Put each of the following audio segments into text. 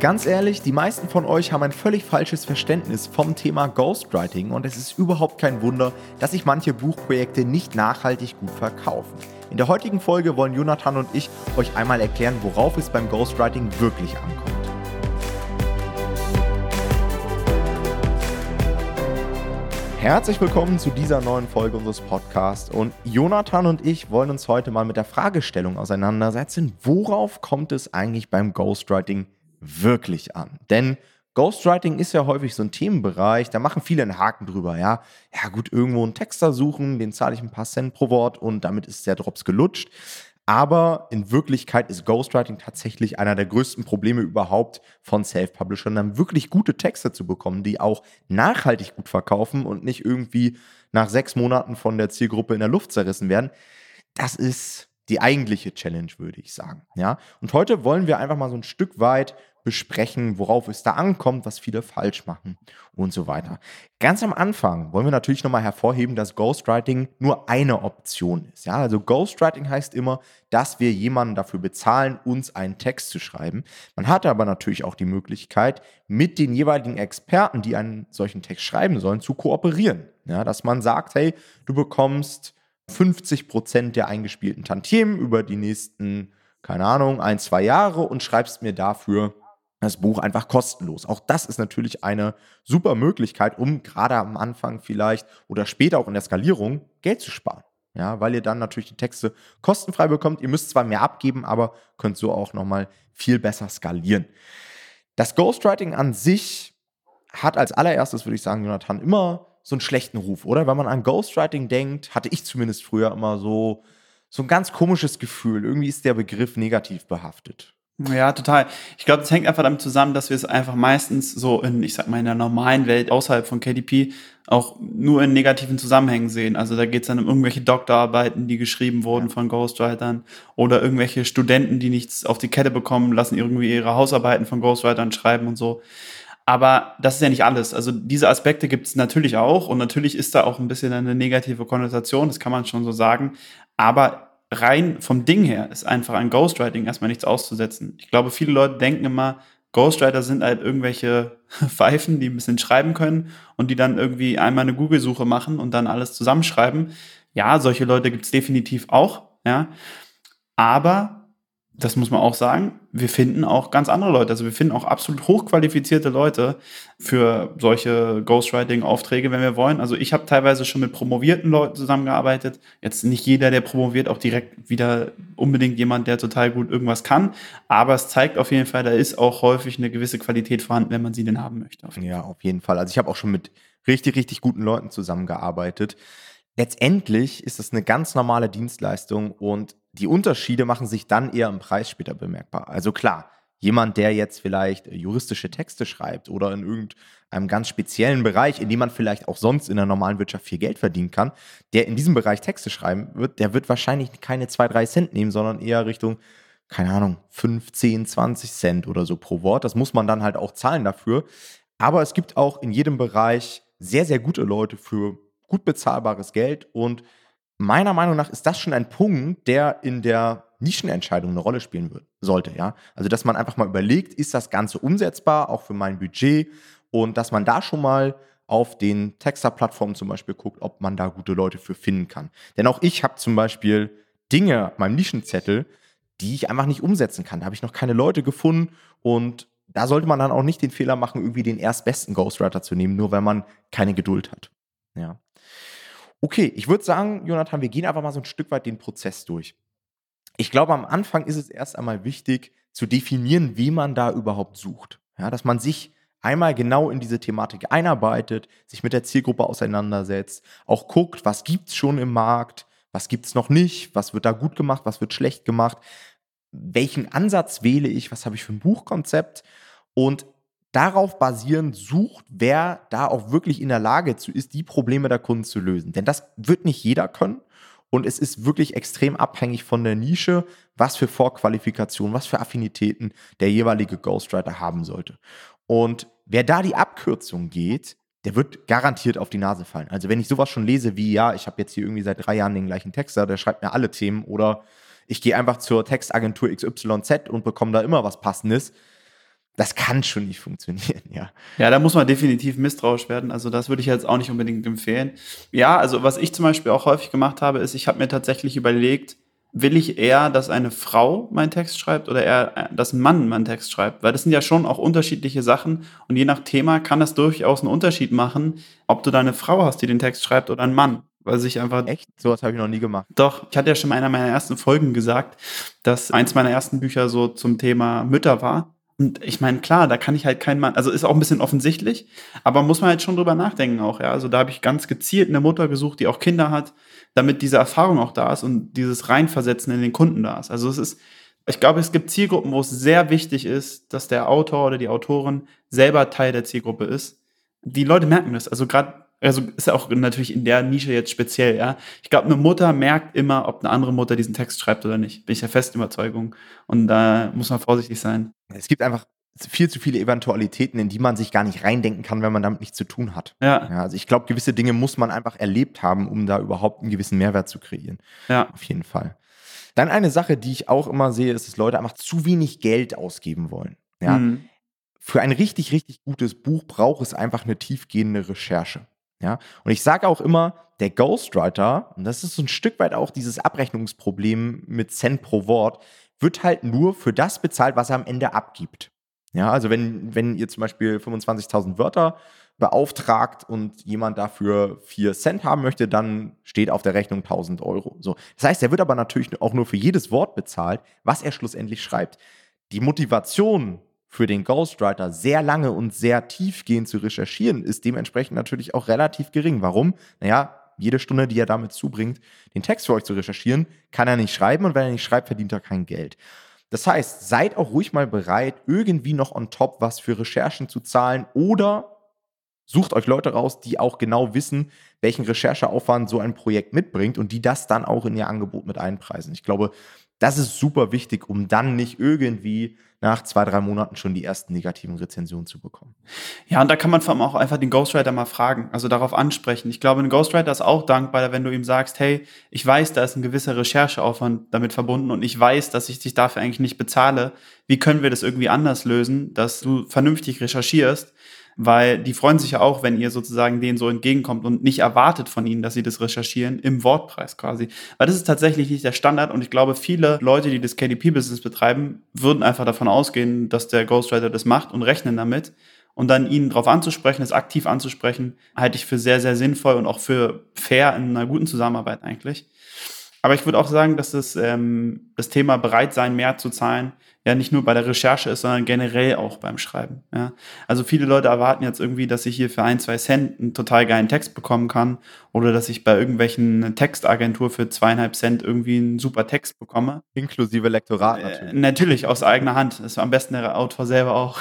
Ganz ehrlich, die meisten von euch haben ein völlig falsches Verständnis vom Thema Ghostwriting und es ist überhaupt kein Wunder, dass sich manche Buchprojekte nicht nachhaltig gut verkaufen. In der heutigen Folge wollen Jonathan und ich euch einmal erklären, worauf es beim Ghostwriting wirklich ankommt. Herzlich willkommen zu dieser neuen Folge unseres Podcasts. Und Jonathan und ich wollen uns heute mal mit der Fragestellung auseinandersetzen, worauf kommt es eigentlich beim Ghostwriting wirklich an? Denn Ghostwriting ist ja häufig so ein Themenbereich, da machen viele einen Haken drüber, ja. Ja, gut, irgendwo einen Texter suchen, den zahle ich ein paar Cent pro Wort und damit ist der Drops gelutscht. Aber in Wirklichkeit ist Ghostwriting tatsächlich einer der größten Probleme überhaupt von Self-Publishern, dann wirklich gute Texte zu bekommen, die auch nachhaltig gut verkaufen und nicht irgendwie nach sechs Monaten von der Zielgruppe in der Luft zerrissen werden. Das ist die eigentliche Challenge, würde ich sagen. Ja? Und heute wollen wir einfach mal so ein Stück weit besprechen, worauf es da ankommt, was viele falsch machen und so weiter. Ganz am Anfang wollen wir natürlich nochmal hervorheben, dass Ghostwriting nur eine Option ist. Ja, also Ghostwriting heißt immer, dass wir jemanden dafür bezahlen, uns einen Text zu schreiben. Man hat aber natürlich auch die Möglichkeit, mit den jeweiligen Experten, die einen solchen Text schreiben sollen, zu kooperieren. Ja, dass man sagt, hey, du bekommst 50 Prozent der eingespielten Tantiemen über die nächsten, keine Ahnung, ein, zwei Jahre und schreibst mir dafür das Buch einfach kostenlos. Auch das ist natürlich eine super Möglichkeit, um gerade am Anfang vielleicht oder später auch in der Skalierung Geld zu sparen. Ja, weil ihr dann natürlich die Texte kostenfrei bekommt. Ihr müsst zwar mehr abgeben, aber könnt so auch nochmal viel besser skalieren. Das Ghostwriting an sich hat als allererstes, würde ich sagen, Jonathan, immer so einen schlechten Ruf, oder? Wenn man an Ghostwriting denkt, hatte ich zumindest früher immer so, so ein ganz komisches Gefühl. Irgendwie ist der Begriff negativ behaftet. Ja, total. Ich glaube, das hängt einfach damit zusammen, dass wir es einfach meistens so in, ich sag mal, in der normalen Welt außerhalb von KDP auch nur in negativen Zusammenhängen sehen. Also da geht es dann um irgendwelche Doktorarbeiten, die geschrieben wurden ja. von Ghostwritern oder irgendwelche Studenten, die nichts auf die Kette bekommen, lassen irgendwie ihre Hausarbeiten von Ghostwritern schreiben und so. Aber das ist ja nicht alles. Also diese Aspekte gibt es natürlich auch und natürlich ist da auch ein bisschen eine negative Konnotation, das kann man schon so sagen. Aber rein vom Ding her ist einfach ein Ghostwriting erstmal nichts auszusetzen. Ich glaube, viele Leute denken immer, Ghostwriter sind halt irgendwelche Pfeifen, die ein bisschen schreiben können und die dann irgendwie einmal eine Google-Suche machen und dann alles zusammenschreiben. Ja, solche Leute gibt es definitiv auch, ja. Aber das muss man auch sagen, wir finden auch ganz andere Leute. Also wir finden auch absolut hochqualifizierte Leute für solche Ghostwriting-Aufträge, wenn wir wollen. Also ich habe teilweise schon mit promovierten Leuten zusammengearbeitet. Jetzt nicht jeder, der promoviert, auch direkt wieder unbedingt jemand, der total gut irgendwas kann. Aber es zeigt auf jeden Fall, da ist auch häufig eine gewisse Qualität vorhanden, wenn man sie denn haben möchte. Auf ja, auf jeden Fall. Also ich habe auch schon mit richtig, richtig guten Leuten zusammengearbeitet. Letztendlich ist das eine ganz normale Dienstleistung und die Unterschiede machen sich dann eher im Preis später bemerkbar. Also klar, jemand, der jetzt vielleicht juristische Texte schreibt oder in irgendeinem ganz speziellen Bereich, in dem man vielleicht auch sonst in der normalen Wirtschaft viel Geld verdienen kann, der in diesem Bereich Texte schreiben wird, der wird wahrscheinlich keine 2, 3 Cent nehmen, sondern eher Richtung, keine Ahnung, 5, 10, 20 Cent oder so pro Wort. Das muss man dann halt auch zahlen dafür. Aber es gibt auch in jedem Bereich sehr, sehr gute Leute für gut bezahlbares Geld und meiner Meinung nach ist das schon ein Punkt, der in der Nischenentscheidung eine Rolle spielen wird, sollte, ja. Also, dass man einfach mal überlegt, ist das Ganze umsetzbar, auch für mein Budget und dass man da schon mal auf den Texter-Plattformen zum Beispiel guckt, ob man da gute Leute für finden kann. Denn auch ich habe zum Beispiel Dinge auf meinem Nischenzettel, die ich einfach nicht umsetzen kann. Da habe ich noch keine Leute gefunden und da sollte man dann auch nicht den Fehler machen, irgendwie den erstbesten Ghostwriter zu nehmen, nur weil man keine Geduld hat. Ja. Okay, ich würde sagen, Jonathan, wir gehen einfach mal so ein Stück weit den Prozess durch. Ich glaube, am Anfang ist es erst einmal wichtig zu definieren, wie man da überhaupt sucht. Ja, dass man sich einmal genau in diese Thematik einarbeitet, sich mit der Zielgruppe auseinandersetzt, auch guckt, was gibt es schon im Markt, was gibt es noch nicht, was wird da gut gemacht, was wird schlecht gemacht, welchen Ansatz wähle ich, was habe ich für ein Buchkonzept und darauf basierend sucht, wer da auch wirklich in der Lage zu ist, die Probleme der Kunden zu lösen. Denn das wird nicht jeder können. Und es ist wirklich extrem abhängig von der Nische, was für Vorqualifikationen, was für Affinitäten der jeweilige Ghostwriter haben sollte. Und wer da die Abkürzung geht, der wird garantiert auf die Nase fallen. Also wenn ich sowas schon lese wie, ja, ich habe jetzt hier irgendwie seit drei Jahren den gleichen Texter, der schreibt mir alle Themen oder ich gehe einfach zur Textagentur XYZ und bekomme da immer was Passendes, das kann schon nicht funktionieren, ja. Ja, da muss man definitiv misstrauisch werden. Also das würde ich jetzt auch nicht unbedingt empfehlen. Ja, also was ich zum Beispiel auch häufig gemacht habe, ist, ich habe mir tatsächlich überlegt, will ich eher, dass eine Frau meinen Text schreibt oder eher, äh, dass ein Mann meinen Text schreibt? Weil das sind ja schon auch unterschiedliche Sachen und je nach Thema kann das durchaus einen Unterschied machen, ob du da eine Frau hast, die den Text schreibt oder ein Mann. Weil sich einfach. Echt? Sowas habe ich noch nie gemacht. Doch, ich hatte ja schon in einer meiner ersten Folgen gesagt, dass eins meiner ersten Bücher so zum Thema Mütter war. Und ich meine, klar, da kann ich halt keinen Mann, also ist auch ein bisschen offensichtlich, aber muss man halt schon drüber nachdenken auch, ja. Also da habe ich ganz gezielt eine Mutter gesucht, die auch Kinder hat, damit diese Erfahrung auch da ist und dieses Reinversetzen in den Kunden da ist. Also es ist, ich glaube, es gibt Zielgruppen, wo es sehr wichtig ist, dass der Autor oder die Autorin selber Teil der Zielgruppe ist. Die Leute merken das. Also gerade also ist ja auch natürlich in der Nische jetzt speziell, ja. Ich glaube, eine Mutter merkt immer, ob eine andere Mutter diesen Text schreibt oder nicht. Bin ich der festen Überzeugung. Und da muss man vorsichtig sein. Es gibt einfach viel zu viele Eventualitäten, in die man sich gar nicht reindenken kann, wenn man damit nichts zu tun hat. Ja. ja also ich glaube, gewisse Dinge muss man einfach erlebt haben, um da überhaupt einen gewissen Mehrwert zu kreieren. Ja. Auf jeden Fall. Dann eine Sache, die ich auch immer sehe, ist, dass Leute einfach zu wenig Geld ausgeben wollen. Ja. Mhm. Für ein richtig, richtig gutes Buch braucht es einfach eine tiefgehende Recherche. Ja, und ich sage auch immer, der Ghostwriter, und das ist so ein Stück weit auch dieses Abrechnungsproblem mit Cent pro Wort, wird halt nur für das bezahlt, was er am Ende abgibt. Ja, also wenn, wenn ihr zum Beispiel 25.000 Wörter beauftragt und jemand dafür 4 Cent haben möchte, dann steht auf der Rechnung 1000 Euro. So. Das heißt, er wird aber natürlich auch nur für jedes Wort bezahlt, was er schlussendlich schreibt. Die Motivation für den Ghostwriter sehr lange und sehr tiefgehend zu recherchieren, ist dementsprechend natürlich auch relativ gering. Warum? Naja, jede Stunde, die er damit zubringt, den Text für euch zu recherchieren, kann er nicht schreiben und wenn er nicht schreibt, verdient er kein Geld. Das heißt, seid auch ruhig mal bereit, irgendwie noch on top was für Recherchen zu zahlen oder sucht euch Leute raus, die auch genau wissen, welchen Rechercheaufwand so ein Projekt mitbringt und die das dann auch in ihr Angebot mit einpreisen. Ich glaube, das ist super wichtig, um dann nicht irgendwie nach zwei, drei Monaten schon die ersten negativen Rezensionen zu bekommen. Ja, und da kann man vor allem auch einfach den Ghostwriter mal fragen, also darauf ansprechen. Ich glaube, ein Ghostwriter ist auch dankbar, wenn du ihm sagst, hey, ich weiß, da ist ein gewisser Rechercheaufwand damit verbunden und ich weiß, dass ich dich dafür eigentlich nicht bezahle. Wie können wir das irgendwie anders lösen, dass du vernünftig recherchierst? Weil die freuen sich ja auch, wenn ihr sozusagen denen so entgegenkommt und nicht erwartet von ihnen, dass sie das recherchieren im Wortpreis quasi. Weil das ist tatsächlich nicht der Standard und ich glaube, viele Leute, die das KDP-Business betreiben, würden einfach davon ausgehen, dass der Ghostwriter das macht und rechnen damit. Und dann ihn darauf anzusprechen, es aktiv anzusprechen, halte ich für sehr, sehr sinnvoll und auch für fair in einer guten Zusammenarbeit eigentlich. Aber ich würde auch sagen, dass das, ähm, das Thema bereit sein, mehr zu zahlen, ja nicht nur bei der Recherche ist, sondern generell auch beim Schreiben. Ja. Also viele Leute erwarten jetzt irgendwie, dass ich hier für ein, zwei Cent einen total geilen Text bekommen kann oder dass ich bei irgendwelchen Textagentur für zweieinhalb Cent irgendwie einen super Text bekomme. Inklusive Lektorat natürlich. Äh, natürlich, aus eigener Hand. Das ist am besten der Autor selber auch.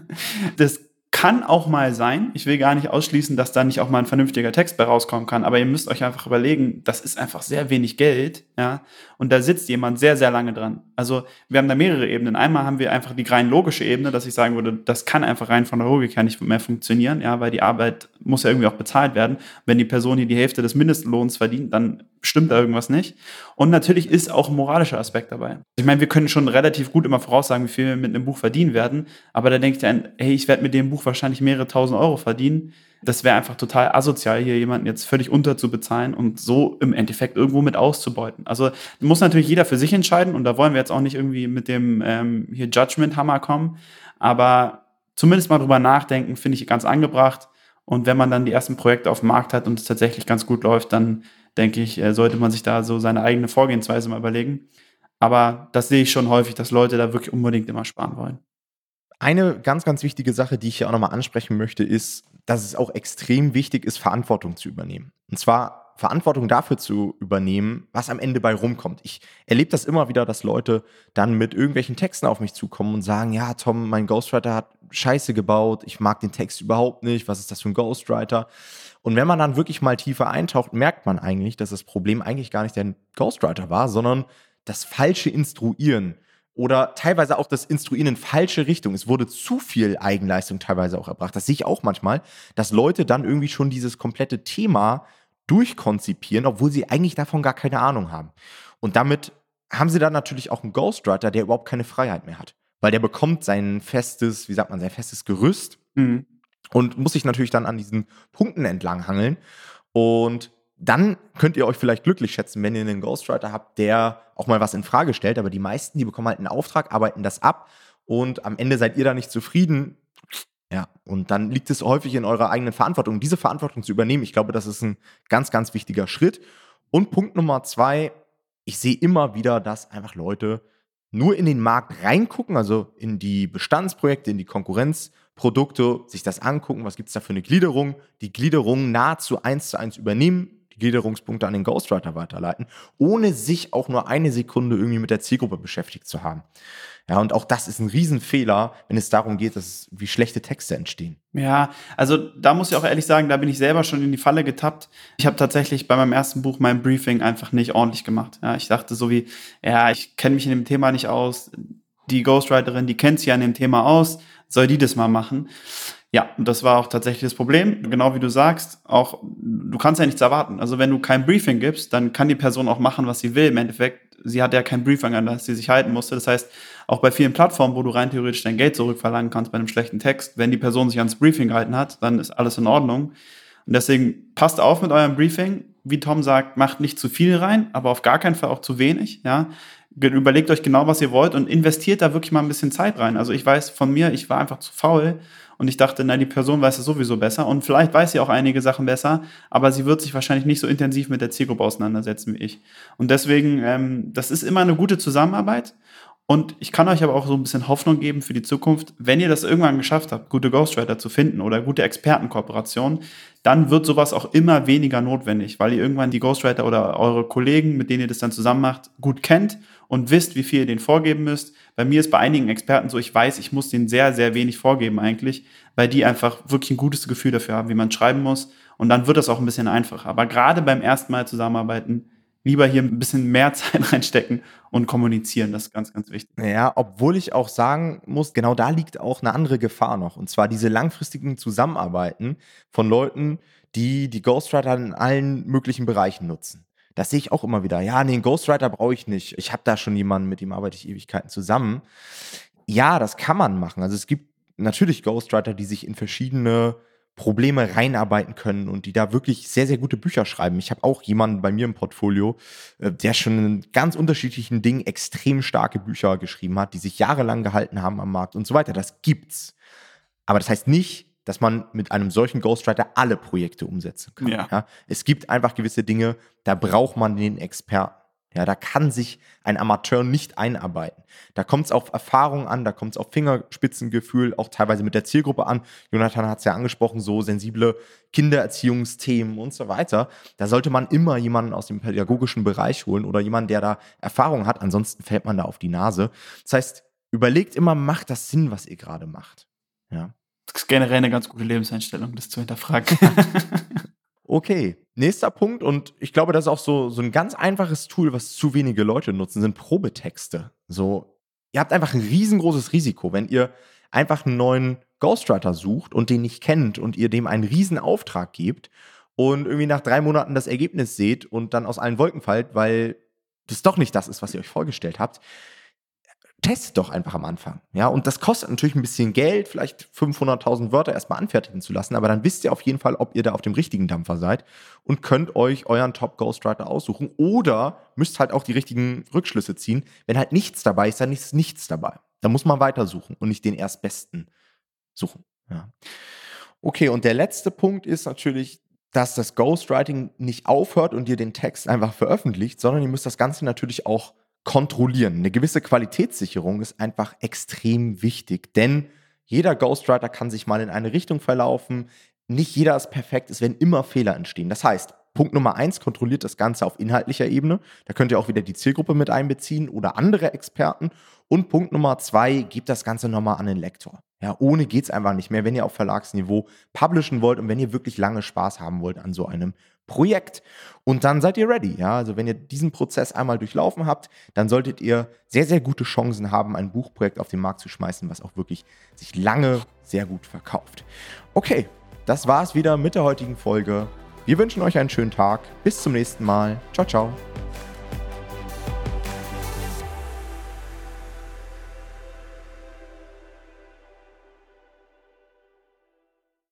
das kann auch mal sein. Ich will gar nicht ausschließen, dass da nicht auch mal ein vernünftiger Text bei rauskommen kann. Aber ihr müsst euch einfach überlegen, das ist einfach sehr wenig Geld, ja. Und da sitzt jemand sehr, sehr lange dran. Also wir haben da mehrere Ebenen. Einmal haben wir einfach die rein logische Ebene, dass ich sagen würde, das kann einfach rein von der Logik her nicht mehr funktionieren, ja, weil die Arbeit muss ja irgendwie auch bezahlt werden. Wenn die Person hier die Hälfte des Mindestlohns verdient, dann stimmt da irgendwas nicht. Und natürlich ist auch ein moralischer Aspekt dabei. Ich meine, wir können schon relativ gut immer voraussagen, wie viel wir mit einem Buch verdienen werden. Aber da denke ich dann, hey, ich werde mit dem Buch wahrscheinlich mehrere tausend Euro verdienen. Das wäre einfach total asozial, hier jemanden jetzt völlig unterzubezahlen und so im Endeffekt irgendwo mit auszubeuten. Also muss natürlich jeder für sich entscheiden und da wollen wir jetzt auch nicht irgendwie mit dem ähm, hier Judgment-Hammer kommen. Aber zumindest mal drüber nachdenken, finde ich ganz angebracht. Und wenn man dann die ersten Projekte auf dem Markt hat und es tatsächlich ganz gut läuft, dann denke ich, äh, sollte man sich da so seine eigene Vorgehensweise mal überlegen. Aber das sehe ich schon häufig, dass Leute da wirklich unbedingt immer sparen wollen. Eine ganz, ganz wichtige Sache, die ich hier auch nochmal ansprechen möchte, ist, dass es auch extrem wichtig ist, Verantwortung zu übernehmen. Und zwar Verantwortung dafür zu übernehmen, was am Ende bei rumkommt. Ich erlebe das immer wieder, dass Leute dann mit irgendwelchen Texten auf mich zukommen und sagen, ja, Tom, mein Ghostwriter hat Scheiße gebaut, ich mag den Text überhaupt nicht, was ist das für ein Ghostwriter? Und wenn man dann wirklich mal tiefer eintaucht, merkt man eigentlich, dass das Problem eigentlich gar nicht der Ghostwriter war, sondern das falsche Instruieren oder teilweise auch das Instruieren in falsche Richtung. Es wurde zu viel Eigenleistung teilweise auch erbracht. Das sehe ich auch manchmal, dass Leute dann irgendwie schon dieses komplette Thema durchkonzipieren, obwohl sie eigentlich davon gar keine Ahnung haben. Und damit haben sie dann natürlich auch einen Ghostwriter, der überhaupt keine Freiheit mehr hat. weil der bekommt sein festes, wie sagt man, sein festes Gerüst mhm. und muss sich natürlich dann an diesen Punkten entlanghangeln. Und dann könnt ihr euch vielleicht glücklich schätzen, wenn ihr einen Ghostwriter habt, der auch mal was in Frage stellt. Aber die meisten, die bekommen halt einen Auftrag, arbeiten das ab und am Ende seid ihr da nicht zufrieden. Ja, und dann liegt es häufig in eurer eigenen Verantwortung, diese Verantwortung zu übernehmen. Ich glaube, das ist ein ganz, ganz wichtiger Schritt. Und Punkt Nummer zwei, ich sehe immer wieder, dass einfach Leute nur in den Markt reingucken, also in die Bestandsprojekte, in die Konkurrenzprodukte, sich das angucken, was gibt es da für eine Gliederung, die Gliederung nahezu eins zu eins übernehmen, Gliederungspunkte an den Ghostwriter weiterleiten, ohne sich auch nur eine Sekunde irgendwie mit der Zielgruppe beschäftigt zu haben. Ja, und auch das ist ein Riesenfehler, wenn es darum geht, dass wie schlechte Texte entstehen. Ja, also da muss ich auch ehrlich sagen, da bin ich selber schon in die Falle getappt. Ich habe tatsächlich bei meinem ersten Buch mein Briefing einfach nicht ordentlich gemacht. Ja, ich dachte so wie, ja, ich kenne mich in dem Thema nicht aus. Die Ghostwriterin, die kennt sich ja in dem Thema aus, soll die das mal machen? Ja, und das war auch tatsächlich das Problem. Genau wie du sagst, auch du kannst ja nichts erwarten. Also wenn du kein Briefing gibst, dann kann die Person auch machen, was sie will. Im Endeffekt, sie hat ja kein Briefing, an das sie sich halten musste. Das heißt, auch bei vielen Plattformen, wo du rein theoretisch dein Geld zurückverlangen kannst bei einem schlechten Text, wenn die Person sich ans Briefing gehalten hat, dann ist alles in Ordnung. Und deswegen passt auf mit eurem Briefing. Wie Tom sagt, macht nicht zu viel rein, aber auf gar keinen Fall auch zu wenig. Ja, überlegt euch genau, was ihr wollt und investiert da wirklich mal ein bisschen Zeit rein. Also ich weiß von mir, ich war einfach zu faul und ich dachte, na, die Person weiß es sowieso besser und vielleicht weiß sie auch einige Sachen besser, aber sie wird sich wahrscheinlich nicht so intensiv mit der Zielgruppe auseinandersetzen wie ich. Und deswegen, ähm, das ist immer eine gute Zusammenarbeit. Und ich kann euch aber auch so ein bisschen Hoffnung geben für die Zukunft. Wenn ihr das irgendwann geschafft habt, gute Ghostwriter zu finden oder gute Expertenkooperationen, dann wird sowas auch immer weniger notwendig, weil ihr irgendwann die Ghostwriter oder eure Kollegen, mit denen ihr das dann zusammen macht, gut kennt und wisst, wie viel ihr denen vorgeben müsst. Bei mir ist bei einigen Experten so, ich weiß, ich muss denen sehr, sehr wenig vorgeben eigentlich, weil die einfach wirklich ein gutes Gefühl dafür haben, wie man schreiben muss. Und dann wird das auch ein bisschen einfacher. Aber gerade beim ersten Mal zusammenarbeiten, lieber hier ein bisschen mehr Zeit reinstecken und kommunizieren. Das ist ganz, ganz wichtig. Ja, obwohl ich auch sagen muss, genau da liegt auch eine andere Gefahr noch. Und zwar diese langfristigen Zusammenarbeiten von Leuten, die die Ghostwriter in allen möglichen Bereichen nutzen. Das sehe ich auch immer wieder. Ja, nee, einen Ghostwriter brauche ich nicht. Ich habe da schon jemanden, mit dem arbeite ich Ewigkeiten zusammen. Ja, das kann man machen. Also es gibt natürlich Ghostwriter, die sich in verschiedene Probleme reinarbeiten können und die da wirklich sehr, sehr gute Bücher schreiben. Ich habe auch jemanden bei mir im Portfolio, äh, der schon in ganz unterschiedlichen Dingen extrem starke Bücher geschrieben hat, die sich jahrelang gehalten haben am Markt und so weiter. Das gibt's. Aber das heißt nicht, dass man mit einem solchen Ghostwriter alle Projekte umsetzen kann. Ja. ja. Es gibt einfach gewisse Dinge, da braucht man den Experten. Ja, da kann sich ein Amateur nicht einarbeiten. Da kommt es auf Erfahrung an, da kommt es auf Fingerspitzengefühl, auch teilweise mit der Zielgruppe an. Jonathan hat es ja angesprochen, so sensible Kindererziehungsthemen und so weiter. Da sollte man immer jemanden aus dem pädagogischen Bereich holen oder jemanden, der da Erfahrung hat. Ansonsten fällt man da auf die Nase. Das heißt, überlegt immer, macht das Sinn, was ihr gerade macht. Ja. Das ist generell eine ganz gute Lebenseinstellung, das zu hinterfragen. okay, nächster Punkt, und ich glaube, das ist auch so, so ein ganz einfaches Tool, was zu wenige Leute nutzen, sind Probetexte. So, ihr habt einfach ein riesengroßes Risiko, wenn ihr einfach einen neuen Ghostwriter sucht und den nicht kennt und ihr dem einen riesen Auftrag gebt und irgendwie nach drei Monaten das Ergebnis seht und dann aus allen Wolken fallt, weil das doch nicht das ist, was ihr euch vorgestellt habt, testet doch einfach am Anfang. Ja, und das kostet natürlich ein bisschen Geld, vielleicht 500.000 Wörter erstmal anfertigen zu lassen, aber dann wisst ihr auf jeden Fall, ob ihr da auf dem richtigen Dampfer seid und könnt euch euren Top Ghostwriter aussuchen oder müsst halt auch die richtigen Rückschlüsse ziehen. Wenn halt nichts dabei ist, dann ist nichts dabei. Da muss man weitersuchen und nicht den erstbesten suchen. Ja. Okay, und der letzte Punkt ist natürlich, dass das Ghostwriting nicht aufhört und ihr den Text einfach veröffentlicht, sondern ihr müsst das Ganze natürlich auch kontrollieren. Eine gewisse Qualitätssicherung ist einfach extrem wichtig, denn jeder Ghostwriter kann sich mal in eine Richtung verlaufen. Nicht jeder ist perfekt, es werden immer Fehler entstehen. Das heißt, Punkt Nummer eins, kontrolliert das Ganze auf inhaltlicher Ebene. Da könnt ihr auch wieder die Zielgruppe mit einbeziehen oder andere Experten. Und Punkt Nummer zwei, gebt das Ganze nochmal an den Lektor. Ja, ohne geht's einfach nicht mehr, wenn ihr auf Verlagsniveau publishen wollt und wenn ihr wirklich lange Spaß haben wollt an so einem Projekt. Und dann seid ihr ready. Ja, also wenn ihr diesen Prozess einmal durchlaufen habt, dann solltet ihr sehr, sehr gute Chancen haben, ein Buchprojekt auf den Markt zu schmeißen, was auch wirklich sich lange sehr gut verkauft. Okay, das war's wieder mit der heutigen Folge. Wir wünschen euch einen schönen Tag. Bis zum nächsten Mal. Ciao, ciao.